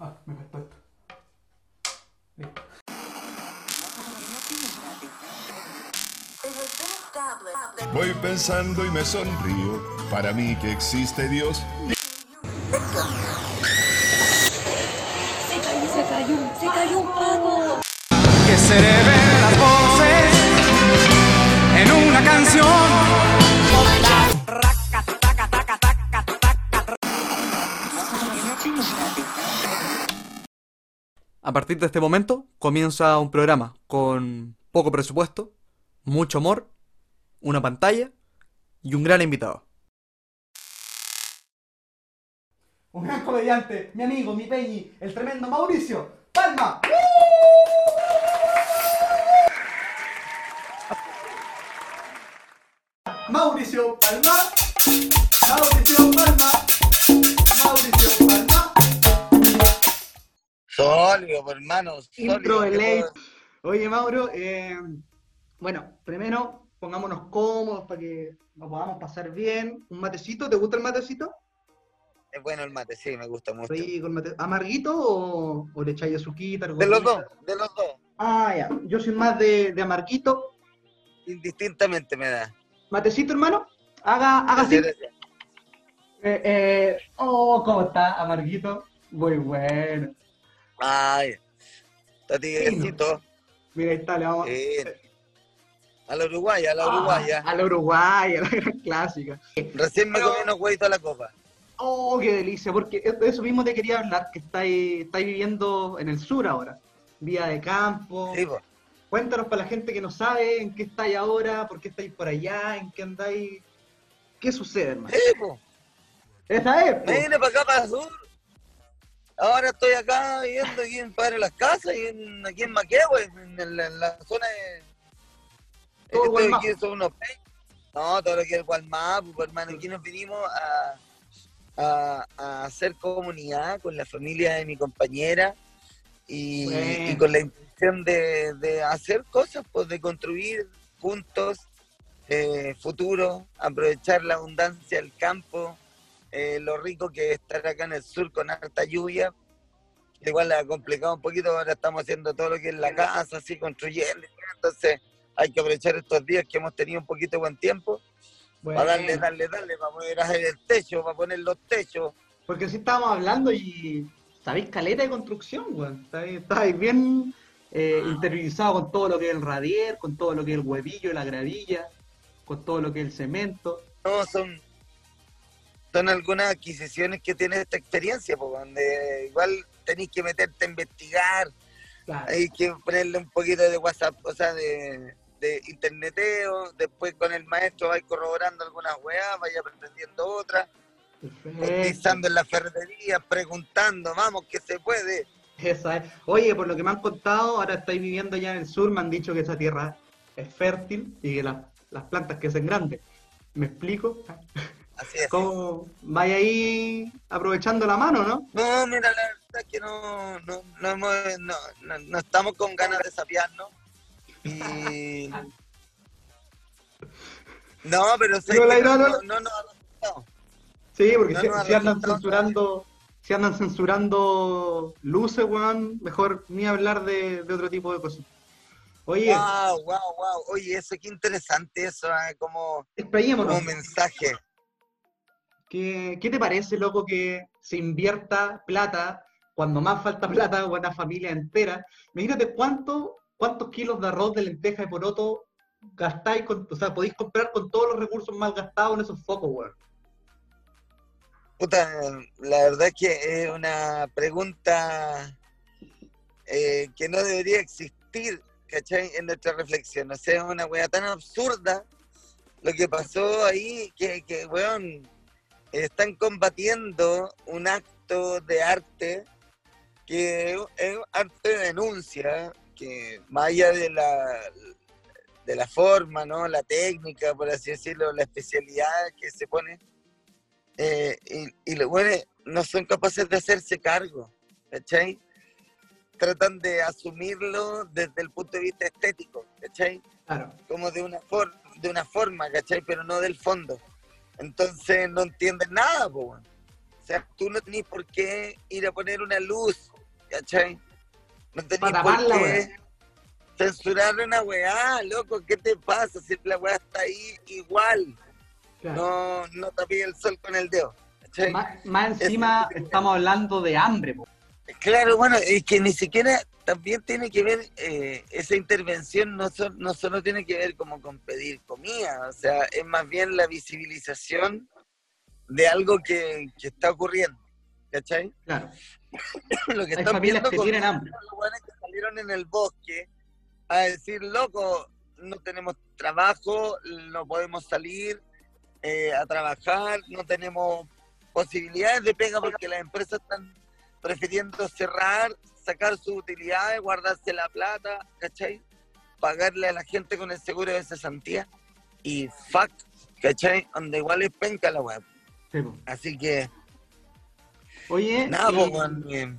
Ah, me faltó esto. Listo. Voy pensando y me sonrío. Para mí que existe Dios. Se cayó, se cayó, se cayó un pavo. que se partir de este momento comienza un programa con poco presupuesto, mucho humor, una pantalla y un gran invitado. Un gran comediante, mi amigo, mi peñi, el tremendo Mauricio. ¡Palma! Mauricio Palma. Mauricio Palma. Mauricio. Sólido, pues, hermano. Sólido. Intro de ¿qué ley. puedo- Oye, Mauro, eh, bueno, primero pongámonos cómodos para que nos podamos pasar bien. ¿Un matecito? ¿Te gusta el matecito? Es bueno el mate, sí, me gusta mucho. Rico el mate. ¿Amarguito o, o le echáis azuquita? De los dos, de los dos. Ah, ya. Yo soy más de, de amarguito. Indistintamente me da. Matecito, hermano. Haga, haga así. Eh, eh, oh, ¿cómo está? Amarguito. Muy bueno. Ay, está tiguecito. Mira, ahí está, le vamos. A la uruguaya, a la Ah, uruguaya. a la uruguaya, a la gran clásica. Recién me comí unos huevitos a la copa. Oh, qué delicia, porque de eso mismo te quería hablar, que estáis, estáis viviendo en el sur ahora. Vía de campo. Sí. Cuéntanos para la gente que no sabe en qué estáis ahora, por qué estáis por allá, en qué andáis. ¿Qué sucede, hermano? Sí, po. Esa es, po. Me vine para acá, para el sur. Ahora estoy acá viviendo aquí en Padre Las Casas, y en, aquí en Maquehue, en, la zona de... Todo estoy Gualmapu. aquí, son unos No, todo lo que es Gualmapu, pues, hermano. Aquí nos vinimos a, a, a hacer comunidad con la familia de mi compañera y, Bueno. y con la intención de, de hacer cosas, pues de construir juntos eh, futuro, aprovechar la abundancia del campo, eh, lo rico que es estar acá en el sur con harta lluvia. Igual la ha complicado un poquito, ahora estamos haciendo todo lo que es la casa, así construyendo. Entonces hay que aprovechar estos días que hemos tenido un poquito de buen tiempo Bueno, para darle, darle, darle, para poder hacer el techo, para poner los techos. Porque sí estábamos hablando y sabéis caleta de construcción, weón. Estáis, bien eh, interiorizados con todo lo que es el radier, con todo lo que es el huevillo, la gravilla, con todo lo que es el cemento. No, son, son algunas adquisiciones que tiene esta experiencia, pues, donde igual tenéis que meterte a investigar, Claro. hay que ponerle un poquito de WhatsApp, o sea, de, de interneteo, después con el maestro vais corroborando algunas weas, vais aprendiendo otras, cotizando en la ferretería, preguntando, vamos, que se puede. Esa es. Oye, por lo que me han contado, ahora estáis viviendo allá en el sur, me han dicho que esa tierra es fértil y que las, las plantas crecen grandes. ¿Me explico? Así es. ¿Cómo vaya ahí aprovechando la mano, no? No, mira, la verdad es que no, no, no, hemos- no, no- no estamos con ganas de sapearnos. Y... No, pero sé Pero la que idea no, no- no, Sí, porque si, andan censurando, si andan censurando luces, weón, mejor ni hablar de, de otro tipo de cosas. Oye, Wow, wow, wow. Oye, eso qué interesante eso, ¿eh? como, como mensaje. ¿Qué, te parece, loco, que se invierta plata cuando más falta plata o una familia entera? Imagínate cuánto, cuántos kilos de arroz, de lenteja y poroto gastáis, con, o sea, podéis comprar con todos los recursos mal gastados en esos focos, weón. Puta, la verdad es que es una pregunta eh, que no debería existir, ¿cachai? En nuestra reflexión. O sea, es una weá tan absurda lo que pasó ahí que, que weón, están combatiendo un acto de arte que es arte de denuncia, que más allá de la, de la forma, ¿no? La técnica, por así decirlo, la especialidad que se pone, eh, y, y los buenos no son capaces de hacerse cargo, ¿cachai? Tratan de asumirlo desde el punto de vista estético, ¿cachai? Claro. Como de una, for- de una forma, ¿cachai? Pero no del fondo. Entonces no entienden nada, po, weón. sea, tú no tenés por qué ir a poner una luz, ¿cachai? No tenés Pa' por qué weá. censurar una weá, loco, ¿qué te pasa? Si la weá está ahí igual, Claro. no, no tapé el sol con el dedo, ¿cachai? Más, más encima estamos hablando de hambre, po. Claro, bueno, es que ni siquiera también tiene que ver, eh, esa intervención no, so- no solo tiene que ver como con pedir comida, o sea, es más bien la visibilización de algo que, que está ocurriendo, ¿cachai? Claro. Lo que Hay están viendo que con tienen hambre. los que salieron en el bosque a decir, loco, no tenemos trabajo, no podemos salir eh, a trabajar, no tenemos posibilidades de pega porque las empresas están prefiriendo cerrar, sacar sus utilidades, guardarse la plata, ¿cachai? Pagarle a la gente con el seguro de cesantía y fuck, ¿cachai? Donde igual es penca la web. Sí. Así que, Oye, nada, y- weón, eh,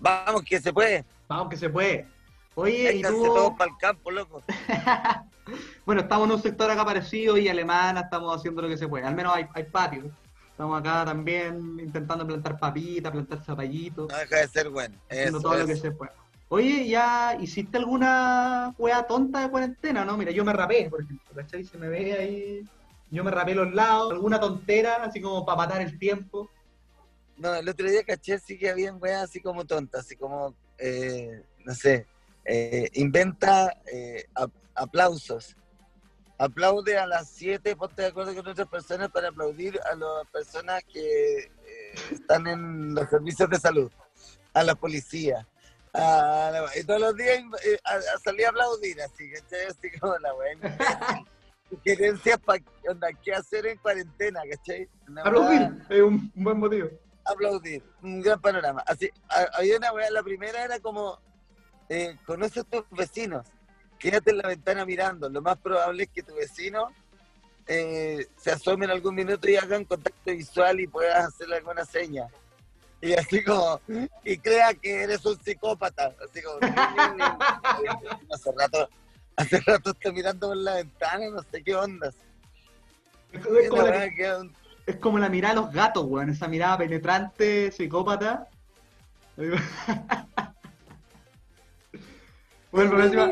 vamos que se puede. vamos que se puede. Oye, y Vénganse tú, todos para el campo, loco. bueno, estamos en un sector acá parecido y alemana, estamos haciendo lo que se puede. Al menos hay, hay patio. Estamos acá también intentando plantar papitas, plantar zapallitos, No deja de ser bueno. haciendo todo lo que se puede. Oye, ¿ya hiciste alguna wea tonta de cuarentena, no? Mira, yo me rapé, por ejemplo, ¿cachai? Se me ve ahí, yo me rapé los lados, alguna tontera, así como para matar el tiempo. No, el otro día caché sí que habían weas así como tontas, así como, eh, no sé, eh, inventa eh, ap- aplausos. Aplaude a las 7, ponte de acuerdo con otras personas para aplaudir a las personas que eh, están en los servicios de salud, a la policía. a la- y todos los días eh, a, a salir a aplaudir, así, ¿cachai? Así como la imbécil. Sugerencias para qué hacer en cuarentena, ¿cachai? Una Aplaudir, es un, un buen motivo. aplaudir. Un gran panorama. Así, ha- había una weá, la primera era como, eh, conoce a tus vecinos, quédate en la ventana mirando. Lo más probable es que tu vecino eh, se asome en algún minuto y hagan contacto visual y puedas hacerle alguna seña. Y así como, y crea que eres un psicópata. Así como, hace rato, hace rato estoy mirando por la ventana, no sé qué ondas. Es, como la es como la mirada de los gatos, weón, esa mirada penetrante, psicópata. bueno, pero encima,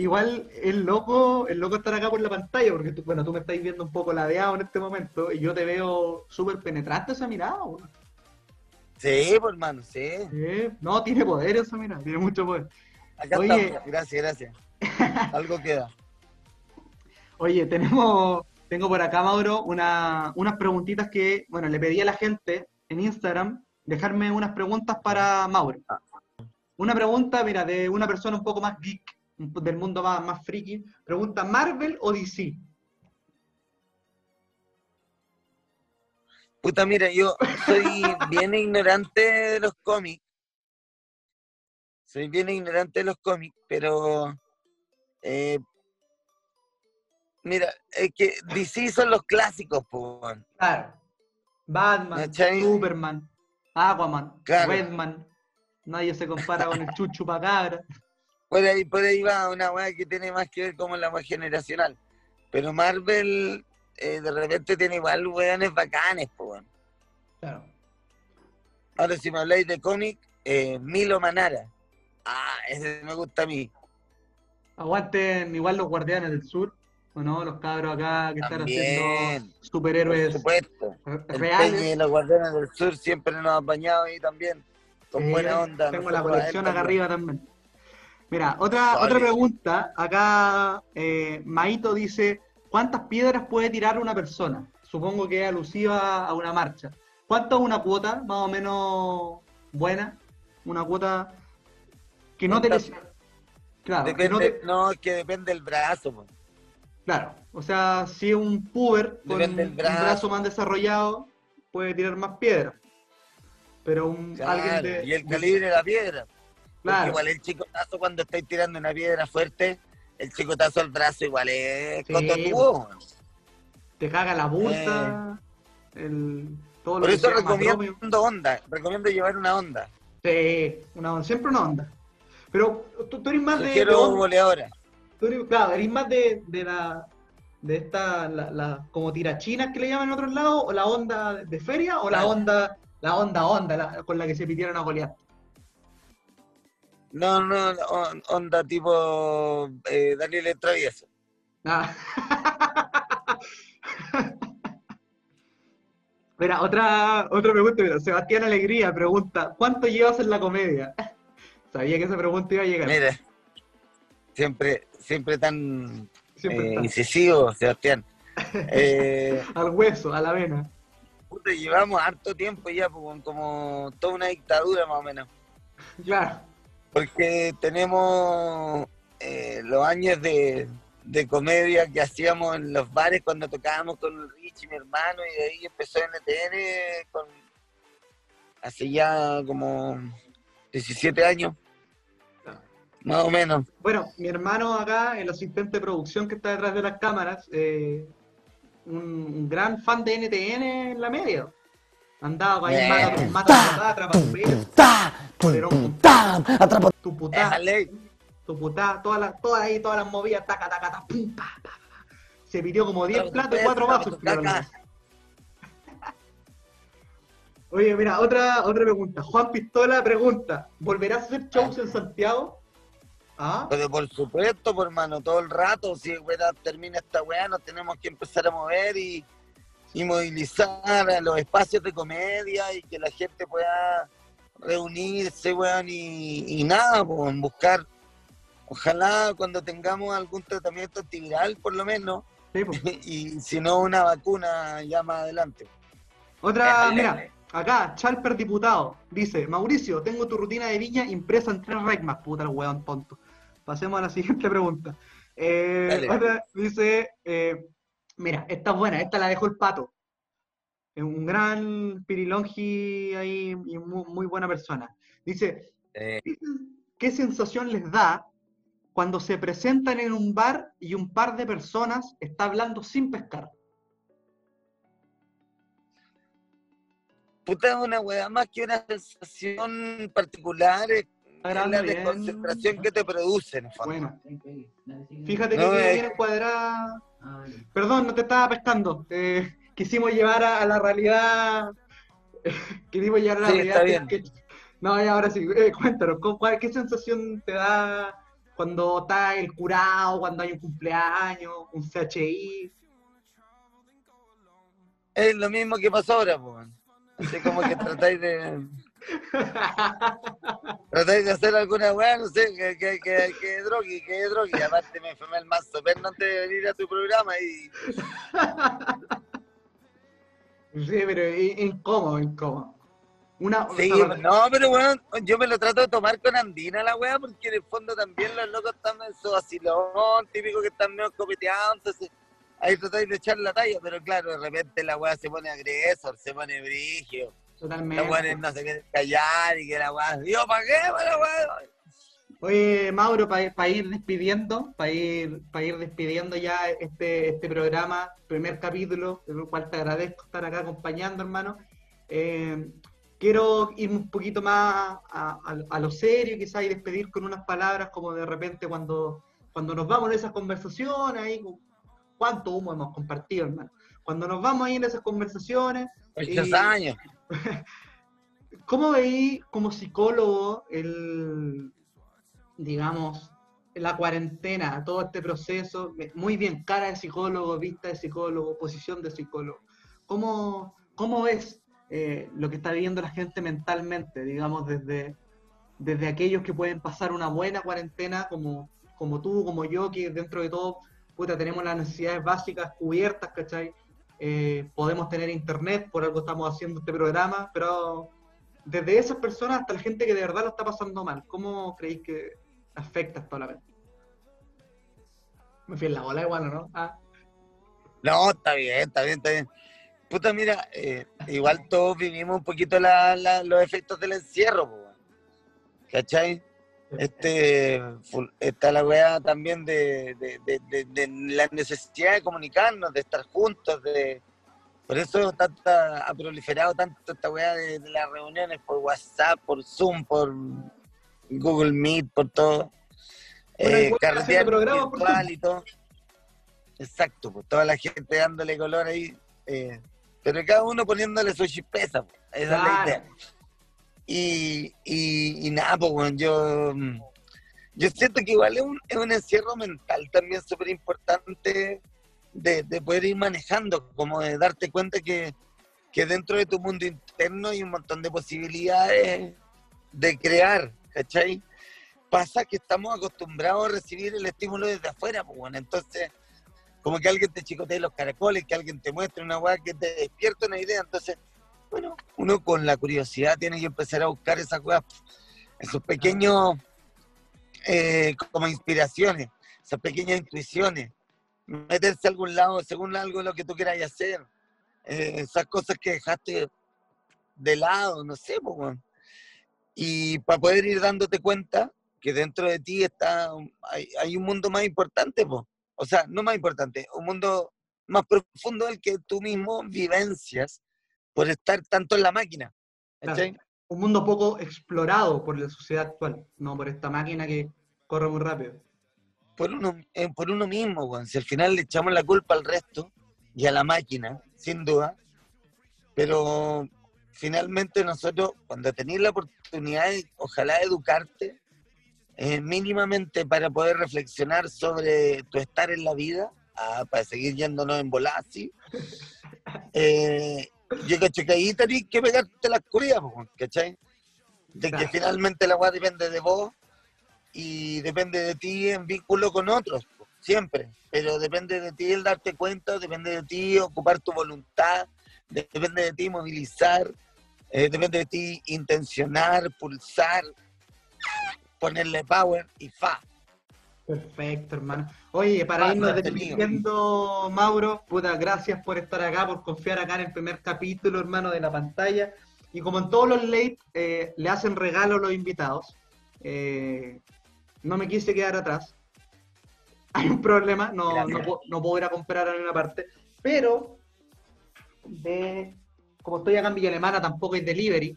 igual es loco, es loco estar acá por la pantalla, porque tú, bueno, tú me estás viendo un poco ladeado en este momento, y yo te veo súper penetrante esa mirada. Sí, pues hermano, sí. No, tiene poder esa mirada, tiene mucho poder. Acá Oye. estamos. Gracias, gracias. Algo queda. Oye, tenemos, tengo por acá, Mauro, una, unas preguntitas que, bueno, le pedí a la gente en Instagram dejarme unas preguntas para Mauro. Una pregunta, mira, de una persona un poco más geek, del mundo más, más friki. Pregunta, ¿Marvel o DC? Puta, mira, yo soy bien ignorante de los cómics. Soy bien ignorante de los cómics, pero. eh, mira, es que DC son los clásicos, po. Claro. Batman, ¿Cachai? Superman, Aquaman, Claro. Redman. Nadie se compara con el Chuchu Pacabra. Por ahí, por ahí va una weá que tiene más que ver como la más generacional. Pero Marvel, eh, de repente tiene igual weones bacanes, weón. Claro. Ahora, si me habláis de cómic, eh, Milo Manara. Ah, ese me gusta a mí. Aguanten igual los Guardianes del Sur, ¿o no? Los cabros acá que están haciendo También, por superhéroes supuesto. re- El reales. Y los Guardianes del Sur siempre nos han bañado ahí también. Con Sí, buena onda. Tengo la colección acá arriba también. Mira, otra, Vale. otra pregunta. Acá eh, Maito dice, ¿cuántas piedras puede tirar una persona? Supongo que es alusiva a una marcha. ¿Cuánto es una cuota más o menos buena? Una cuota que no te... ¿Cuántas? les- Claro, que no te- no, que depende del brazo. po. Claro, o sea, si un puber con un brazo. más desarrollado, puede tirar más piedras. Pero un, alguien de... y el calibre de la piedra. Porque igual el chicotazo cuando estáis tirando una piedra fuerte, el chicotazo al brazo igual es Sí, cototudo. te caga la bulta, el, todo lo Por eso recomiendo onda, recomiendo llevar una onda. Sí, una onda, siempre una onda. Pero tú, tú eres más de, de Sugiero onda- boleadora. tú eres- claro, eres más de, de la de esta, la, la- como tirachinas que le llaman en otros lados, o la onda de feria, o la onda, la onda onda la- con la que se pidieron a Goliat. No, no, on- onda tipo eh, Daniel el Travieso. Ah. Mira, otra, otra pregunta, mira, Sebastián Alegría pregunta, ¿cuánto llevas en la comedia? Sabía que esa pregunta iba a llegar. Mira, siempre, siempre tan Siempre eh, incisivo, Sebastián. Eh, Al hueso, a la vena. puta, llevamos harto tiempo ya, pues, como toda una dictadura más o menos. Claro. Porque tenemos eh, los años de, de comedia que hacíamos en los bares cuando tocábamos con Rich y mi hermano, y de ahí empezó NTN con, hace ya como 17 años, más o menos. Bueno, mi hermano acá, el asistente de producción que está detrás de las cámaras, eh, un gran fan de NTN en la media. Andaba ahí, Bien. mata, mata atrapa tu pelo, ¡Ta! Pero- ¡Pum! ¡Ta! Atrapa. tu Déjale. tu putá, todas las, todas ahí, todas las movidas, taca, taca, taca, pum, pa, pa, pa. Se pidió como 10 platos y 4 vasos. Oye, mira, otra, otra pregunta. Juan Pistola pregunta, ¿volverás a hacer shows en Santiago? ¿Ah? Pero por supuesto, por hermano, todo el rato, si weá, termina esta weá, nos tenemos que empezar a mover y, y movilizar a los espacios de comedia y que la gente pueda reunirse, weón, y, y nada, pues, buscar, ojalá cuando tengamos algún tratamiento antiviral, por lo menos, Sí, pues. y si no una vacuna ya más adelante. Otra, Déjale. mira, acá, Chalper Diputado, dice, Mauricio, tengo tu rutina de viña impresa en tres regmas, puta el hueón tonto. Pasemos a la siguiente pregunta. Eh, otra dice, eh, mira, esta es buena, esta la dejó el pato. Es un gran pirilongi ahí y muy, muy buena persona. Dice, Eh, ¿qué sensación les da cuando se presentan en un bar y un par de personas está hablando sin pescar? puta, es una weá más que una sensación particular, es, la desconcentración que te produce, en el fondo. Bueno, fíjate que No, bien encuadrada. Perdón, no te estaba pescando. Eh, quisimos llevar a, a la realidad. quisimos llevar a la Sí, realidad. está que- bien. que- no, y ahora sí, eh, cuéntanos, ¿cu- cuál- ¿qué sensación te da cuando está el curado, cuando hay un cumpleaños, un CHI? Es lo mismo que pasó ahora, pues. Así como que tratáis de, tratáis de hacer alguna weá, no sé, que, que, que, que drogue, que drogue. Aparte me enfermé el mazo perno antes de venir a tu programa y sí, pero incómodo, incómodo. Una, Sí, una- no, pero bueno, yo me lo trato de tomar con andina la weá, porque en el fondo también los locos están en su vacilón, típico que están medio copeteados, entonces ahí tratáis de echar la talla, pero claro, de repente la weá se pone agresor, se pone brigio, totalmente. no se quiere callar y que la weá, pagué para la weá. Oye, Mauro, para ir despidiendo, para ir, pa' ir despidiendo ya este, este programa, primer capítulo, en el cual te agradezco estar acá acompañando, hermano. Eh, quiero ir un poquito más a, a- a lo serio, quizás, y despedir con unas palabras como de repente cuando, cuando nos vamos en esas conversaciones, ahí, ¿cuánto humo hemos compartido, hermano? Cuando nos vamos ahí en esas conversaciones, Muchos Y- años. ¿Cómo veí como psicólogo el, digamos, la cuarentena, todo este proceso? Muy bien, cara de psicólogo, vista de psicólogo, posición de psicólogo. ¿Cómo, cómo ves eh, lo que está viviendo la gente mentalmente, digamos, desde, desde aquellos que pueden pasar una buena cuarentena, como, como tú, como yo, que dentro de todo, puta, tenemos las necesidades básicas cubiertas, ¿cachai? Eh, podemos tener internet, por algo estamos haciendo este programa, pero desde esas personas hasta la gente que de verdad lo está pasando mal, ¿cómo creéis que afecta esto a la mente? Me fui en la bola igual, ¿o ¿no? Ah, No, está bien, está bien, está bien. Puta, mira, eh, igual todos vivimos un poquito los efectos del encierro. ¿cachai? Este, está la weá también de, de- de- de- de la necesidad de comunicarnos, de estar juntos, de... Por eso tanta, ha proliferado tanto esta weá de, las reuniones por WhatsApp, por Zoom, por Google Meet, por todo. Bueno, Eh, carretear virtual y todo. Exacto, pues toda la gente dándole color ahí, eh, pero cada uno poniéndole su chispeza, pues, esa es la idea. Y, y, y nada, pues bueno, yo, mm, yo siento que igual es un, es un encierro mental también súper importante de, de poder ir manejando, como de darte cuenta que, que dentro de tu mundo interno hay un montón de posibilidades de crear, ¿cachai? Pasa que estamos acostumbrados a recibir el estímulo desde afuera, pues bueno, entonces como que alguien te chicotee los caracoles, que alguien te muestre una weá que te despierta una idea, entonces, bueno, uno con la curiosidad tiene que empezar a buscar esas weas, esos pequeños, eh, como inspiraciones, esas pequeñas intuiciones, meterse a algún lado según algo lo que tú quieras hacer, eh, esas cosas que dejaste de lado, no sé, y para poder ir dándote cuenta que dentro de ti está, hay, hay un mundo más importante, pues. o sea, no más importante, un mundo más profundo del que tú mismo vivencias por estar tanto en la máquina. ¿cachai? Un mundo poco explorado por la sociedad actual, no por esta máquina que corre muy rápido. por uno, eh, por uno mismo. Si al final le echamos la culpa al resto y a la máquina, sin duda, pero finalmente nosotros, cuando tenéis la oportunidad de, ojalá, educarte eh, mínimamente para poder reflexionar sobre tu estar en la vida, ah, para seguir yéndonos en volar así, eh, yo cacho que ahí tenés que pegarte las po, ¿cachai? De que finalmente la weá depende de vos y depende de ti en vínculo con otros, po, siempre. Pero depende de ti el darte cuenta, depende de ti ocupar tu voluntad, de- depende de ti movilizar, eh, depende de ti intencionar, pulsar, ponerle power y fa. Perfecto, hermano. Oye, para Ah, irnos despidiendo, Mauro, puta, gracias por estar acá, por confiar acá en el primer capítulo, hermano, de la pantalla. Y como en todos los late, eh, le hacen regalo a los invitados. Eh, no me quise quedar atrás. Hay un problema, no, no, no puedo ir a comprar a ninguna parte. Pero, de, como estoy acá en Villa Alemana, tampoco hay delivery.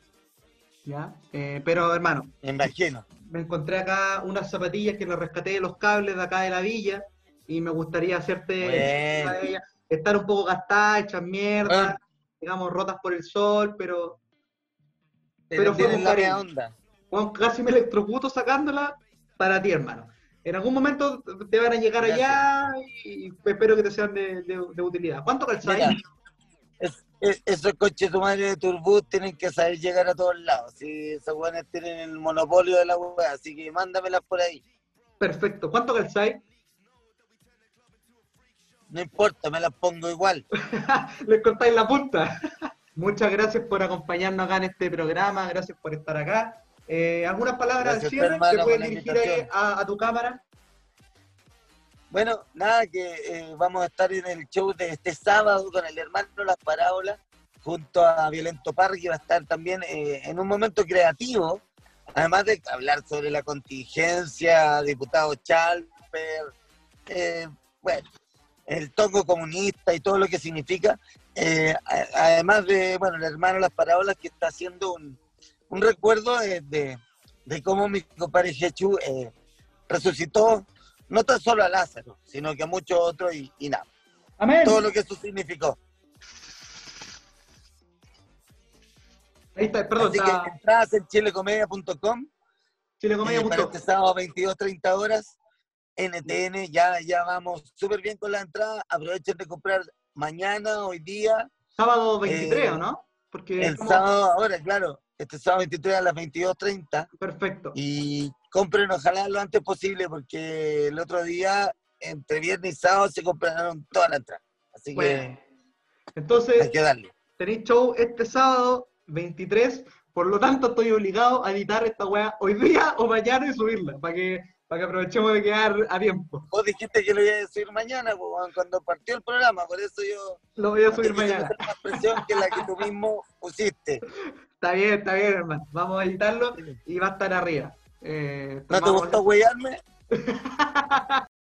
¿Ya? Eh, pero, hermano, Me imagino. me encontré acá unas zapatillas que le rescaté de los cables de acá de la villa y me gustaría hacerte ellas. Estar un poco gastadas, hechas mierda, Bueno. digamos, rotas por el sol, pero Pero, Pero fue con cariño. onda. bueno, casi me electrocuto sacándola para ti, hermano. En algún momento te van a llegar allá y espero que te sean de, de- de utilidad. ¿Cuánto calzáis? Esos coches de tu madre de Turbus tienen que saber llegar a todos lados. Si esos weones tienen el monopolio de la weá, así que mándamelas por ahí. Perfecto. ¿Cuánto calzáis? No importa, me las pongo igual. Les cortáis la punta. Muchas gracias por acompañarnos acá en este programa, gracias por estar acá. Eh, ¿Algunas palabras al cierre? ¿Te puedes dirigir a, a tu cámara? Bueno, nada, que eh, vamos a estar en el show de este sábado con el hermano Las Parábolas, junto a Violento Parque, va a estar también eh, en un momento creativo, además de hablar sobre la contingencia, diputado Chalper, eh, bueno, el toco comunista y todo lo que significa, eh, además de, bueno, el hermano Las Parábolas que está haciendo un, un recuerdo de, de- de cómo mi compadre Jechu eh, resucitó no tan solo a Lázaro, sino que a muchos otros y, y nada, Amén. todo lo que eso significó. Ahí está, perdón, Así está que entradas en chilecomedia.com chilecomedia.com. para este sábado 22.30 horas, NTN, ya, ya vamos súper bien con la entrada, aprovechen de comprar mañana, hoy día, Sábado 23, eh, ¿o no? Porque el sábado ahora, claro, este sábado 23 a las 22.30 Perfecto. y compren ojalá lo antes posible porque el otro día, entre viernes y sábado, se compraron toda la entrada. Así Bueno. que Entonces, hay que darle. tenéis show este sábado 23, por lo tanto estoy obligado a editar esta weá hoy día o mañana y subirla, para que, para que aprovechemos de quedar a tiempo. Vos dijiste que lo iba a decir mañana, cuando partió el programa, por eso yo Lo voy a subir mañana. meter más presión que la que tú mismo pusiste. Está bien, está bien, hermano. Vamos a editarlo y va a estar arriba. Eh, ¿No te gustó huellarme?